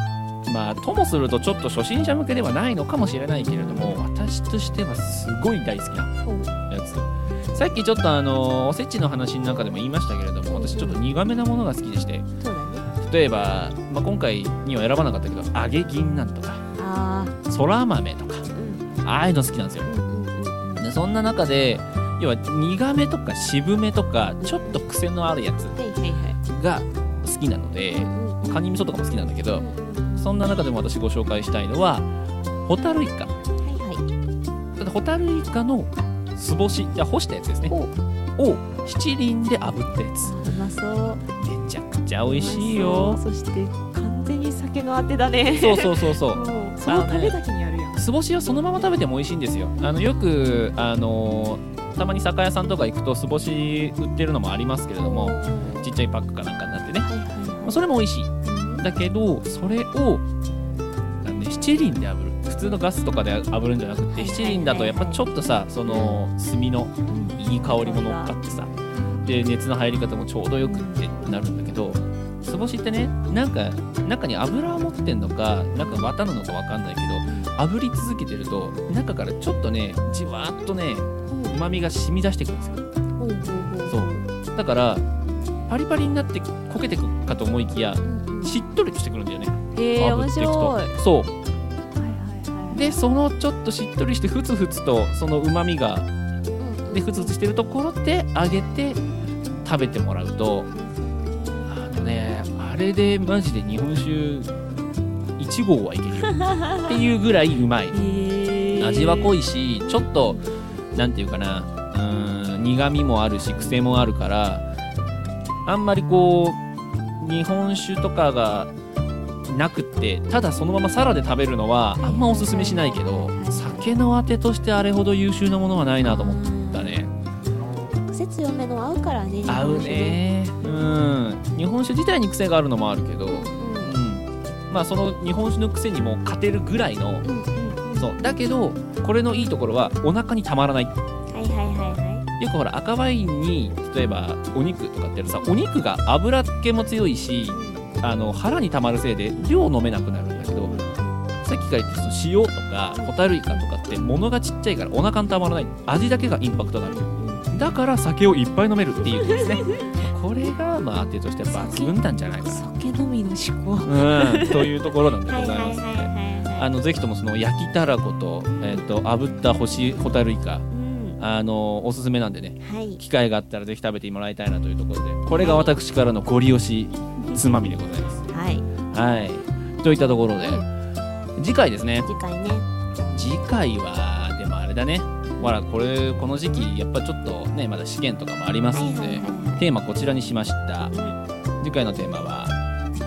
まあともするとちょっと初心者向けではないのかもしれないけれども私としてはすごい大好きなやつ。さっきちょっとあのおせちの話の中でも言いましたけれども私ちょっと苦めなものが好きでして。例えば、まあ、今回には選ばなかったけど揚げ銀なんとかあそら豆とかああいうの好きなんですよ。でそんな中で要は苦めとか渋めとかちょっと癖のあるやつが好きなのでカニ味噌とかも好きなんだけどうん。そんな中でも私ご紹介したいのはホタルイカただホタルイカの酢干しいや干したやつですね。を七輪で炙ったやうまそう。つめちゃくちゃ美味しいよ。そして完全に酒のあてだね。そうそうそうそう。そのためだけにあるやん。酢干しはそのまま食べても美味しいんですよ。あのよくあのたまに酒屋さんとか行くと酢干し売ってるのもありますけれどもちっちゃいパックかなんかになってね、それも美味しい。だけどそれをね七輪で炙る。普通のガスとかで炙るんじゃなくて七輪だとやっぱちょっとさその炭のいい香りも乗っかってさで熱の入り方もちょうどよくってなるんだけど酢干しってねなんか中に油を持ってんのかなんか綿なのかわかんないけど炙り続けてると中からちょっとねじわーっとねうまみが染み出してくるんですよ。そう。だからパリパリになって焦げてくかと思いきやしっとりとしてくるんだよね。へえ面炙っていくと。白い。そうでそのちょっとしっとりしてふつふつとそのうまみがでふつふつしてるところで揚げて食べてもらうとあのねあれでマジで日本酒1合はいけるよ。っていうぐらいうまい。へえ味は濃いいしちょっとなんていうかなうーん苦味もあるし癖もあるからあんまりこう日本酒とかがなくってただそのままサラで食べるのはあんまおすすめしないけど酒のあてとしてあれほど優秀なものはないなと思ったね。癖強めの合うからね合うね。うん。日本酒自体に癖があるのもあるけど、日う本酒ん、まあその日本酒の癖にも勝てるぐらいのうんうんうん。うんそう。だけどこれのいいところはお腹にたまらない。はいはいはいはい。よくほら赤ワインに例えばお肉とかってやるとさお肉が油っ気も強いしあの腹にたまるせいで量飲めなくなるんだけどさっきから言ってたその塩とかホタルイカとかって物がちっちゃいからお腹にたまらない味だけがインパクトがある。だから酒をいっぱい飲めるっていうですね。これがまあ当てとしては抜群なんじゃないかな。酒飲みの思考。うんというところなんでございます。あのぜひともその焼きたらこと,、えっと炙った干しホタルイカ。うんあのおすすめなんでね。はい。機会があったらぜひ食べてもらいたいなというところで。これが私からのご利用しつまみでございます。はい。はい。といったところで次回ですね。次回ね。次回はでもあれだね。ほらこれこの時期やっぱちょっとねまだ試験とかもありますはいのではいはいはテーマこちらにしました。い次回のテーマは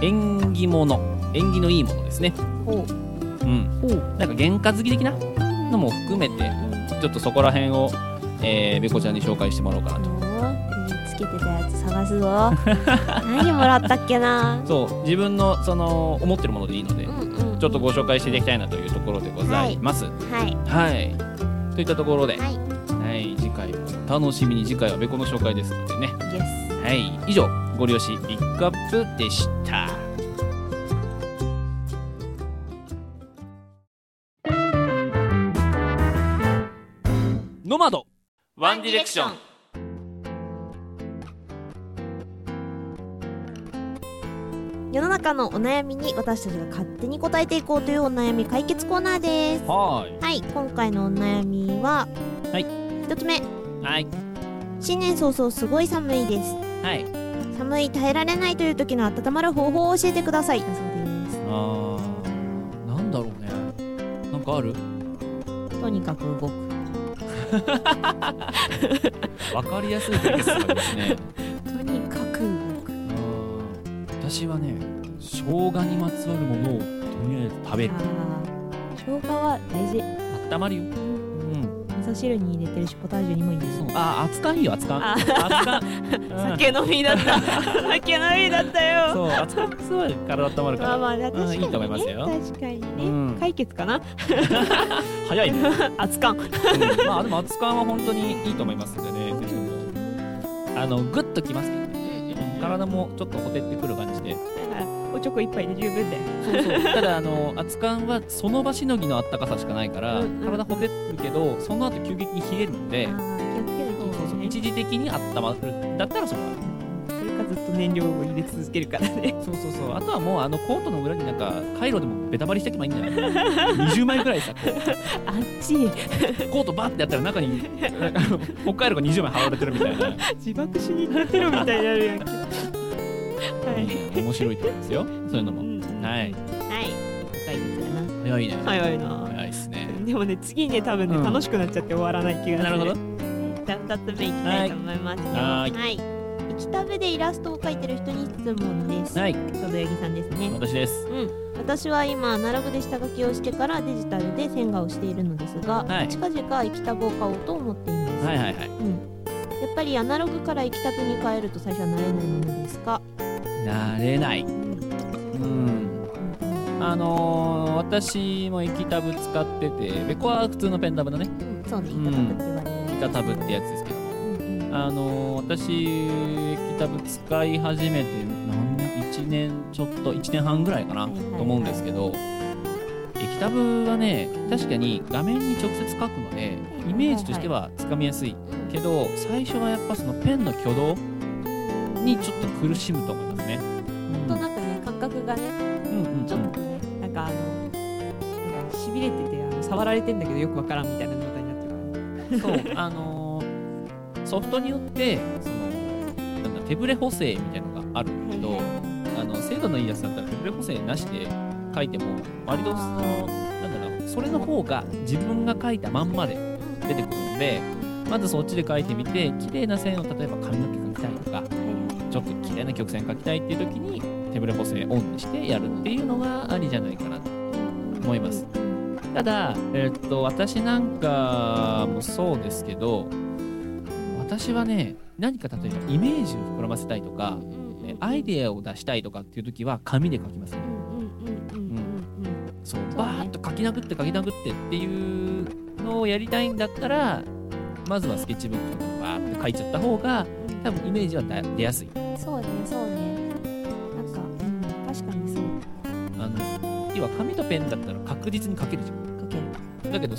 縁起物。縁起のいいものですね。ほううんなんか験担ぎ的なのも含めてちょっとそこら辺をえー、べこちゃんに紹介してもらおうかなとつけてたやつ探すぞ 何もらったっけなそう自分のその思ってるものでいいのでうんうんちょっとご紹介していきたいなというところでございます。はいはい。といったところで、は、はいい次回もお楽しみに次回はべこの紹介ですのでね。はい。以上、ご利用しピックアップでした。ノマド。ワンディレクション。世の中のお悩みに私たちが勝手に答えていこうというお悩み解決コーナーです。ははい今回のお悩みははい。一つ目。い。はい。新年早々すごい寒いです。はい。寒い耐えられないという時の温まる方法を教えてください。だそうですあー。なんだろうね。なんかある？とにかく動くわかりやすい解決策ですね。とにかく私はね生姜にまつわるものをとりあえず食べる。生姜は大事。温まるよ。うん味噌汁に入れてるしポタージュにもいいですそう。あ熱燗いいよ熱燗あ熱燗、うん。酒飲みだった。酒飲みだったよ。そう熱燗すごい体温まるから。まあまあ確かに、ねうんいいと思いますよ。確かにね、うん。解決かな？早いね、熱燗うん。まあでも熱燗は本当にいいと思いますんでね。ぜひともあのグッときますけどね。体もちょっとほてってくる感じでおちょこ一杯で十分だよ。そうそう。ただあの熱燗はその場しのぎのあったかさしかないから、うんうん体ほてるけどその後急激に冷えるので。一時的に温まる。んだったらそれはそれかずっと燃料を入れ続けるからね。そうそうそう。あとはもうあのコートの裏になんかカイロでもベタバリしておけばいいんじゃない？20枚ぐらいさこあっちコートバッてやったら中に北海道が20枚貼られてるみたいな。自爆しに行ってるみたいになるやんけはい。面白いと思いますよ。そういうのも。うんはい。はい。解決だな。早いね。早いな。早いですね。でもね次ね多分ね、うん。楽しくなっちゃって終わらない気がする。なるほど。じゃあ2つ目い。きたい。と思い。ますねはーい。はい液タブでイラストを描いてる人に質問です。はい。ちょうど八木さんですね。私です。うん、私は今アナログで下書きをしてからデジタルで線画をしているのですが、はい。近々液タブを買おうと思っています、はいはいはい。うん、やっぱりアナログから液タブに変えると最初は慣れないものですか、慣れない。うん。うんあのー、私も液タブ使っててベコは普通のペンタブだね。うん。そうね。板タブって言われる、板タブってやつですけど。うんうん。あのー、私液タブ使い始めて何1年ちょっと1年半ぐらいかなと思うんですけど。液タブはね確かに画面に直接書くのでイメージとしてはつかみやすいけど最初はやっぱそのペンの挙動にちょっと苦しむと思いれてんだけどよくわからんみたいな状態になっちゃうから。そう、あのーソフトによって、その、なんだ、手ブレ補正みたいなのがあるんだけど、あの、精度のいいやつだったら手ブレ補正なしで書いても、割とその、なんだろう、それの方が自分が書いたまんまで出てくるので、まずそっちで書いてみて、綺麗な線を例えば髪の毛描きたいとか、ちょっと綺麗な曲線描きたいっていう時に、手ブレ補正オンにしてやるっていうのがありじゃないかなと思います。ただ、えっと、私なんかもそうですけど、私はね、何か例えばイメージを膨らませたいとか、えアイデアを出したいとかっていう時は紙で書きますね。そう、バーッと書き殴って書き殴ってっていうのをやりたいんだったら、まずはスケッチブックとかでバーッと書いちゃった方が、多分イメージは出出やすい。そうねそうねなんか、うん、確かにそうあの、要は紙とペンだったら確実に書けるじゃん。だけど、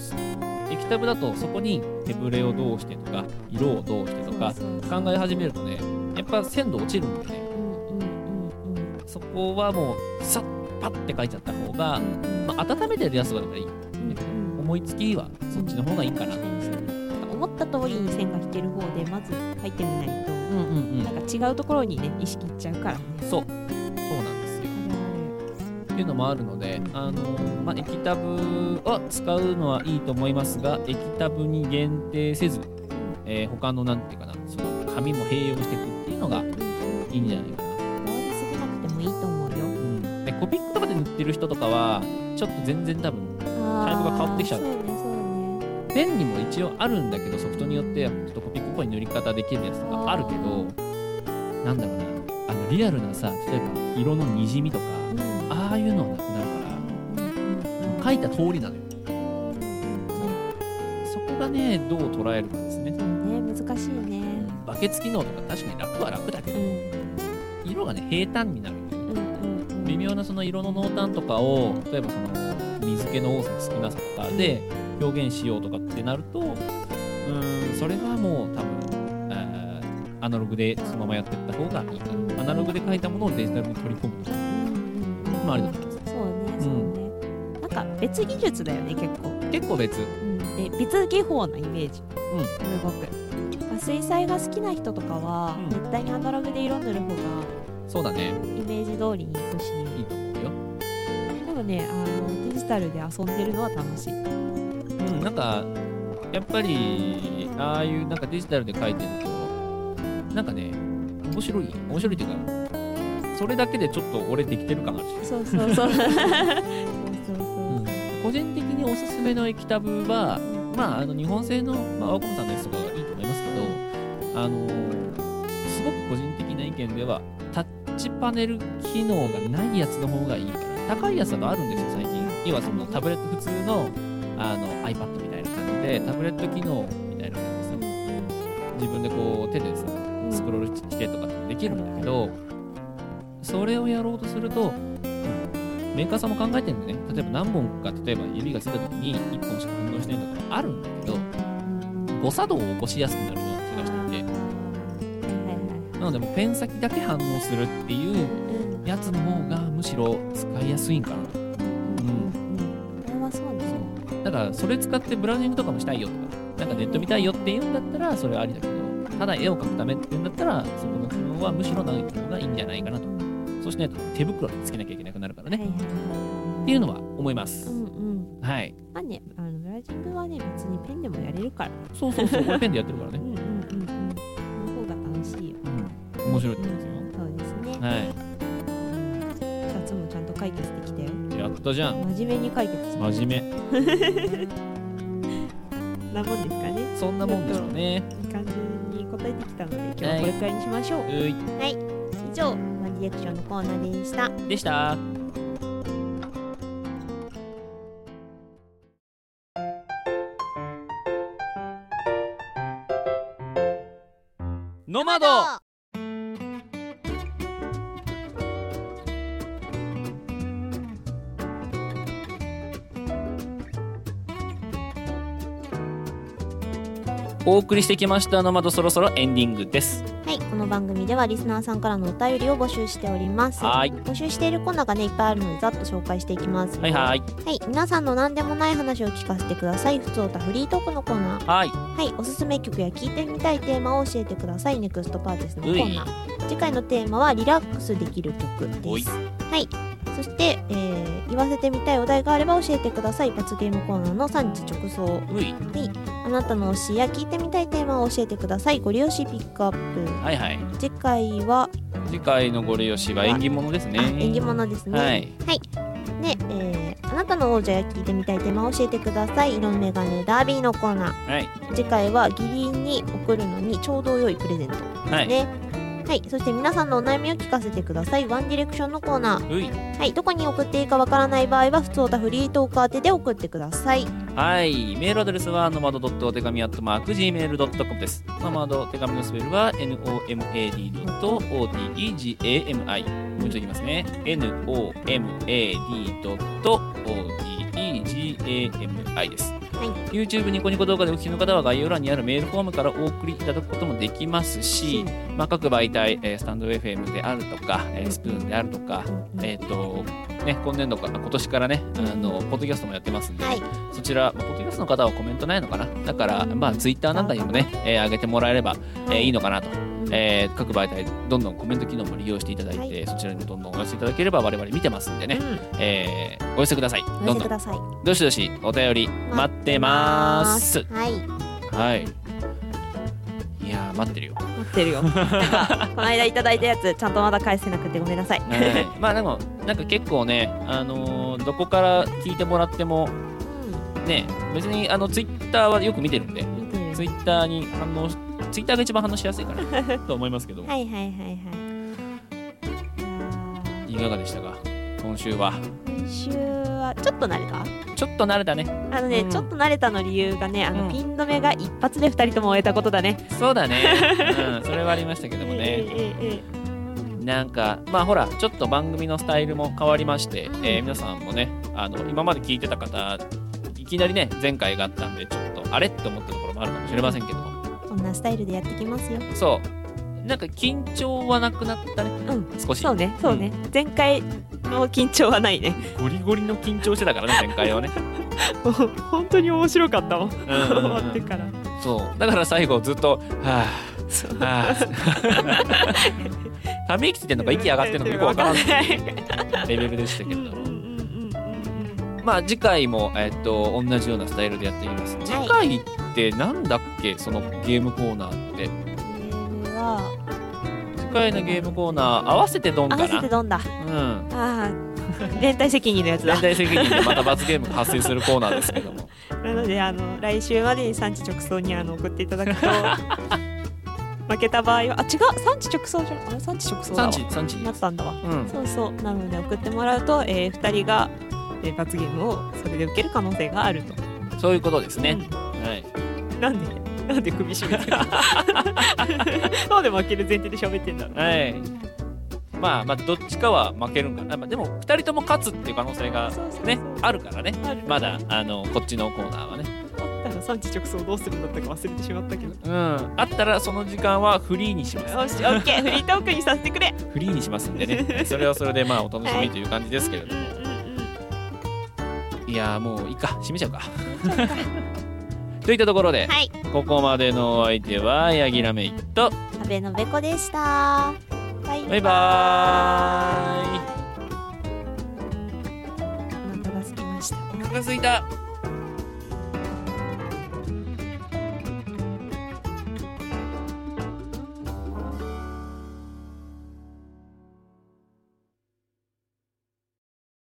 液タブだとそこに手ブレをどうしてとか、色をどうしてとか考え始めるとね、やっぱ鮮度落ちるんでね、うんうんうんうんそこはもう、さっパッて書いちゃった方が、うんまあ、温めてるやつだからいい。うんうん思いつきはそっちの方がいいかなと思います。思った通りに線が引ける方でまず書いてみないと、うんうんなんか違うところにね意識いっちゃうからねうん。そう。いうのもあるので、あのーまあ、液タブは使うのはいいと思いますが、液タブに限定せず、えー他のなんていうかな、その紙も併用していくっていうのがいいんじゃないかな。こだわりすぎなくてもいいと思うよ。うん、でコピックとかで塗ってる人とかは、ちょっと全然多分、タイプが変わってきちゃう。そうねそうね。ペンにも一応あるんだけど、ソフトによってはちょっとコピックっぽい塗り方できるやつとかあるけど、なんだろうな、あのリアルなさ、例えば色のにじみとか、うんいうのはなくなるから、書いた通りなのよ。そこがね、どう捉えるかですね。ね難しいねバケツ機能とか確かに楽は楽だけど、うん色がね、平坦になる。うんうんうん微妙なその色の濃淡とかを、例えばその水気の多さ少なさとかで表現しようとかってなると、うーん、それはもう多分、アナログでそのままやっていった方がいい。アナログで書いたものをデジタルに取り込むとか、うんうん。まあありだと思います。そうね。そうね、なんか別技術だよね結構、結構別。うん、で別技法なイメージ。うん。すごく。あ水彩が好きな人とかは、うん。絶対にアナログで色塗る方がそうだね。イメージ通りにいくし。いいと思うよ。でもねあのデジタルで遊んでるのは楽しい。うんなんかやっぱりああいうなんかデジタルで書いてるとなんかね面白い面白いっていうかそれだけでちょっと俺できてる感あるしそうそうそう。個人的におすすめの液タブはまあ、あの日本製の、まあ、ワコムさんのやつとかがいいと思いますけど、あのーすごく個人的な意見では、タッチパネル機能がないやつの方がいいかな。高いやつだとあるんですよ、最近。要はそのタブレット、普通のあの iPad みたいな感じで、タブレット機能みたいな感じでさ、自分でこう手でさ、スクロールしてとかできるんだけど、それをやろうとすると、メーカーさんも考えてるんでね、例えば何本か、例えば指がついた時に1本しか反応しないとかあるんだけど、誤作動を起こしやすくなるような気がしていて、なのでもうペン先だけ反応するっていうやつの方がむしろ使いやすいんかなと。うん。これはそうですよだからそれ使ってブラウジングとかもしたいよとか、なんかネット見たいよっていうんだったらそれはありだけど、ただ絵を描くためっていうんだったら、そこの機能はむしろない方がいいんじゃないかなと。そうしないと手袋につけなきゃいけなくなるからね。はいはいはいっていうのは思います。うんうんはい。まあねあのブラウジングはね別にペンでもやれるからそうそうそう、俺ペンでやってるからねうん。うんうんうんその方が楽しいようん。面白いと思いますよ。そうですねはい。シャツもちゃんと解決できたよやったじゃん。真面目に解決真面 なもんですかね目。そんなもんでしょうね。いい感じに答えてきたので今日はこれくらいにしましょう、うい。以上ワンディレクションのコーナーでしたでした。ノマドお送りしてきましたノマドそろそろエンディングです。はいこの番組ではリスナーさんからのお便りを募集しております。はーい。募集しているコーナーがねいっぱいあるのでざっと紹介していきます。はいはい。はい皆さんの何でもない話を聞かせてください。ふつおたフリートークのコーナー。はい。はいおすすめ曲や聞いてみたいテーマを教えてください。ネクストパーティスのコーナー。次回のテーマはリラックスできる曲です。はいそして、えー言わせてみたいお題があれば教えてください罰ゲームコーナーの産地直送うい。あなたの推しや聞いてみたいテーマを教えてくださいご利用しピックアップはいはい。次回は、次回のご利用しは縁起物ですね。あ縁起物ですねはい。で、えーあなたの王者や聞いてみたいテーマを教えてください色眼鏡ダービーのコーナーはい。次回は義理に送るのにちょうど良いプレゼントはい。ねはいそして皆さんのお悩みを聞かせてくださいワンディレクションのコーナー。はいどこに送っていいかわからない場合は普通おたフリートーク宛てで送ってくださいはい。メールアドレスは、ノマドお手紙アットマーク Gmail.com です。ノマド手紙のスペルは、nomad.otegami。もう一度言いますね。nomad.otegami です。はい。YouTube ニコニコ動画でお聞きの方は概要欄にあるメールフォームからお送りいただくこともできますし、まあ、各媒体、えースタンド FM であるとか、えースプーンであるとか、えっ、と、ね、今年度か、今年からね、あの、ポッドキャストもやってますんで、はい。そちら、まあポッドキャストの方はコメントないのかな？だから、まあ、ツイッターなんかにもね、えー上げてもらえれば、えーいいのかなと。えー各媒体、どんどんコメント機能も利用していただいて、はそちらにもどんどんお寄せいただければ我々見てますんでね、うん。えーお寄せください。おどんどん、寄せください。どしどしお便り待ってます。はい。はい。いやー、待ってるよ。待ってるよ。この間いただいたやつちゃんとまだ返せなくてごめんなさい。はい、まあでも、なんか結構ね、あのーどこから聞いてもらっても、ね、別にあのツイッターはよく見てるんで、ツイッターに反応し、ツイッターが一番反応しやすいかな と思いますけど、はいはいはいはい。あいかがでしたか、今週は。ー今週はちょっと慣れた？ちょっと慣れたね。あのね、うん。ちょっと慣れたの理由がねあの、うん。ピン止めが一発で2人とも終えたことだね。そうだね。うん、それはありましたけどもえね。えええなんか、まあほら、ちょっと番組のスタイルも変わりまして、えー皆さんもね、あの、今まで聞いてた方、いきなりね、前回があったんで、ちょっと、あれ？って思ったところもあるかもしれませんけども、こんなスタイルでやってきますよ。そう。なんか緊張はなくなったね。うん。少し。そうね。そうね、前回の緊張はないね。ゴリゴリの緊張してたからね、前回はね。もう本当に面白かったもん。うん。うん。うん。終わってから。そう。だから最後ずっと「はあはあ」ため息ついてんのか息上がってんのかよくわからん。い。うレベルでしたけれどんうんうんうんまあ次回も、えっと同じようなスタイルでやっていきます。次回ってなんだっけそのゲームコーナーって。ゲームは次回のゲームコーナー合わせてドン合かな。わせてどんだ。うん。ああ。連帯責任のやつだ。連帯責任でまた罰ゲームが発生するコーナーですけども。なのであの来週までに産地直送にあの送っていただくと 負けた場合はあ違う産地直送じゃん。あれ産地直送だわ。産地産地なったんだわ。うん。そうそう。なので送ってもらうと、えー、2人が、えー罰ゲームをそれで受ける可能性があると、そういうことですね、はい。うんなんでなんで首絞めてる なんで負ける前提で喋ってんだろうはい。まあまあどっちかは負けるんかな、まあ、でも2人とも勝つっていう可能性がねあるからね。あるまだあのこっちのコーナーはね。あったら産地直送どうするんだったか忘れてしまったけど。うん。あったらその時間はフリーにします。よしオッケー。フリートークにさせてくれ。フリーにしますんでね。それはそれでまあお楽しみという感じですけれども、うんうんうんいやーもういいか。閉めちゃうかといったところで、はい。ここまでのお相手はヤギラメイと阿部のべこでした。バイバイ。バーイ。お腹が空きました。お腹すいた